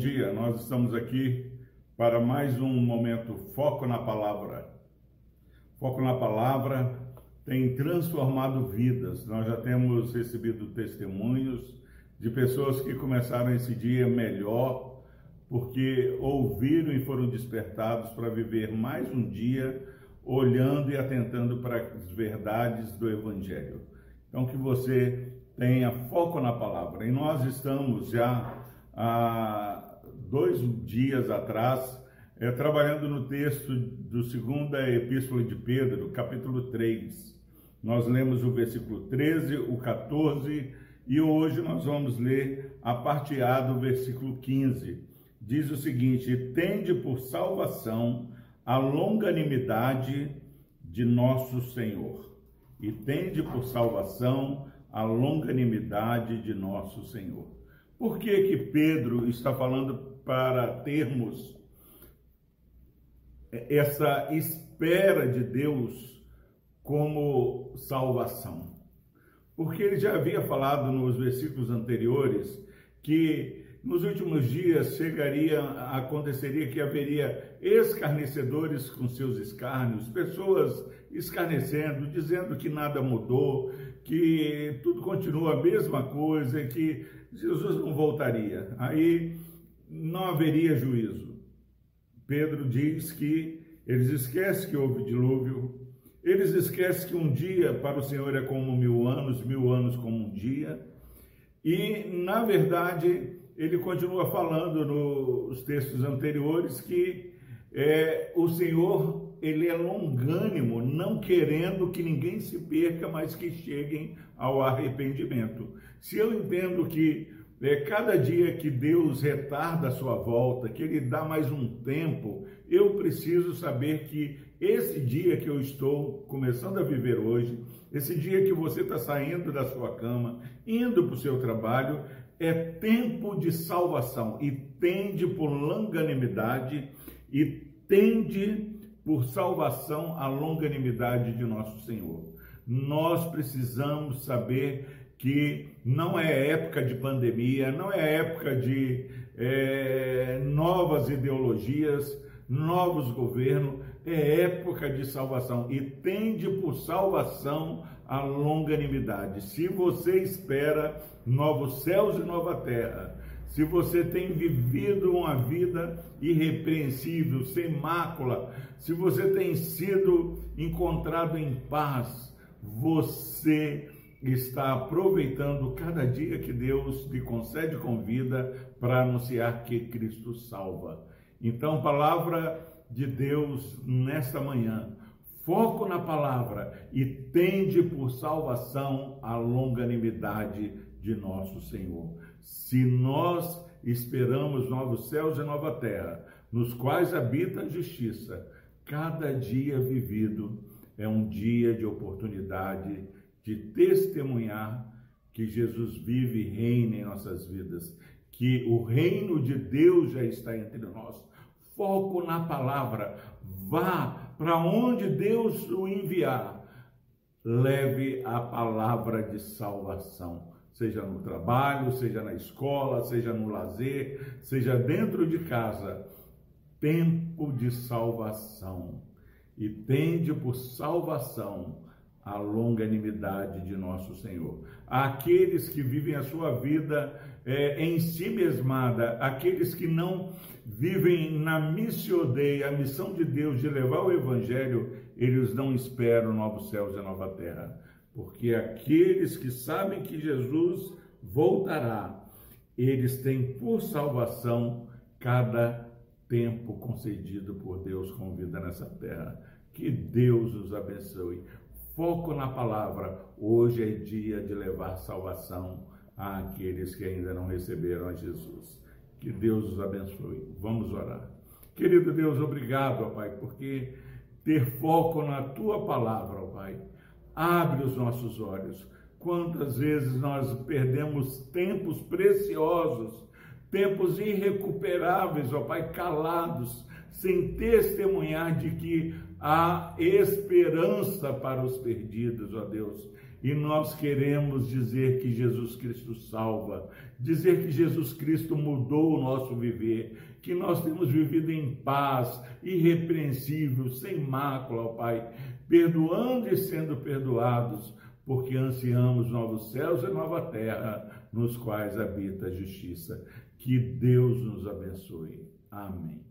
dia, nós estamos aqui para mais um momento Foco na Palavra. Foco na Palavra tem transformado vidas. Nós já temos recebido testemunhos de pessoas que começaram esse dia melhor, porque ouviram e foram despertados para viver mais um dia olhando e atentando para as verdades do Evangelho. Então, que você tenha foco na palavra. E nós estamos já há dois dias atrás é, trabalhando no texto do segunda epístola de Pedro, capítulo 3. Nós lemos o versículo 13, o 14 e hoje nós vamos ler a parte A do versículo 15. Diz o seguinte: Tende por salvação a longanimidade de nosso Senhor, e tende por salvação a longanimidade de nosso Senhor. Por que que Pedro está falando para termos essa espera de Deus como salvação? Porque ele já havia falado nos versículos anteriores que nos últimos dias chegaria, aconteceria que haveria escarnecedores com seus escárnios, pessoas escarnecendo, dizendo que nada mudou, que tudo continua a mesma coisa, que Jesus não voltaria. Aí não haveria juízo. Pedro diz que eles esquecem que houve dilúvio, eles esquecem que um dia para o Senhor é como mil anos, mil anos como um dia. E, na verdade, ele continua falando nos textos anteriores que é, o Senhor ele é longânimo, não querendo que ninguém se perca, mas que cheguem ao arrependimento. Se eu entendo que é, cada dia que Deus retarda a sua volta, que Ele dá mais um tempo, eu preciso saber que esse dia que eu estou começando a viver hoje, esse dia que você está saindo da sua cama, indo para o seu trabalho, é tempo de salvação e tende por longanimidade e tende por salvação a longanimidade de nosso Senhor. Nós precisamos saber que não é época de pandemia, não é época de é, novas ideologias, novos governos, é época de salvação e tende por salvação a longanimidade. Se você espera novos céus e nova terra, se você tem vivido uma vida irrepreensível, sem mácula, se você tem sido encontrado em paz, você está aproveitando cada dia que Deus lhe concede com vida para anunciar que Cristo salva. Então, palavra de Deus nesta manhã, foco na palavra e tende por salvação a longanimidade de nosso Senhor. Se nós esperamos novos céus e nova terra, nos quais habita a justiça, cada dia vivido é um dia de oportunidade de testemunhar que Jesus vive e reina em nossas vidas, que o reino de Deus já está entre nós. Foco na palavra, vá para onde Deus o enviar, leve a palavra de salvação seja no trabalho, seja na escola, seja no lazer, seja dentro de casa, tempo de salvação. E tende por salvação a longanimidade de nosso Senhor. Aqueles que vivem a sua vida é, em si mesmada, aqueles que não vivem na missão a missão de Deus de levar o Evangelho, eles não esperam novos céus e nova terra porque aqueles que sabem que Jesus voltará, eles têm por salvação cada tempo concedido por Deus com vida nessa terra. Que Deus os abençoe. Foco na palavra. Hoje é dia de levar salvação àqueles que ainda não receberam a Jesus. Que Deus os abençoe. Vamos orar. Querido Deus, obrigado, ó Pai, porque ter foco na tua palavra, ó Pai Abre os nossos olhos. Quantas vezes nós perdemos tempos preciosos, tempos irrecuperáveis, ó Pai, calados, sem testemunhar de que há esperança para os perdidos, ó Deus. e nós queremos dizer que Jesus Cristo salva, dizer que Jesus Cristo mudou o nosso viver, que nós temos vivido em paz, irrepreensível, sem mácula, ó Pai, perdoando e sendo perdoados, porque ansiamos novos céus e nova terra, nos quais habita a justiça. Que Deus nos abençoe. Amém.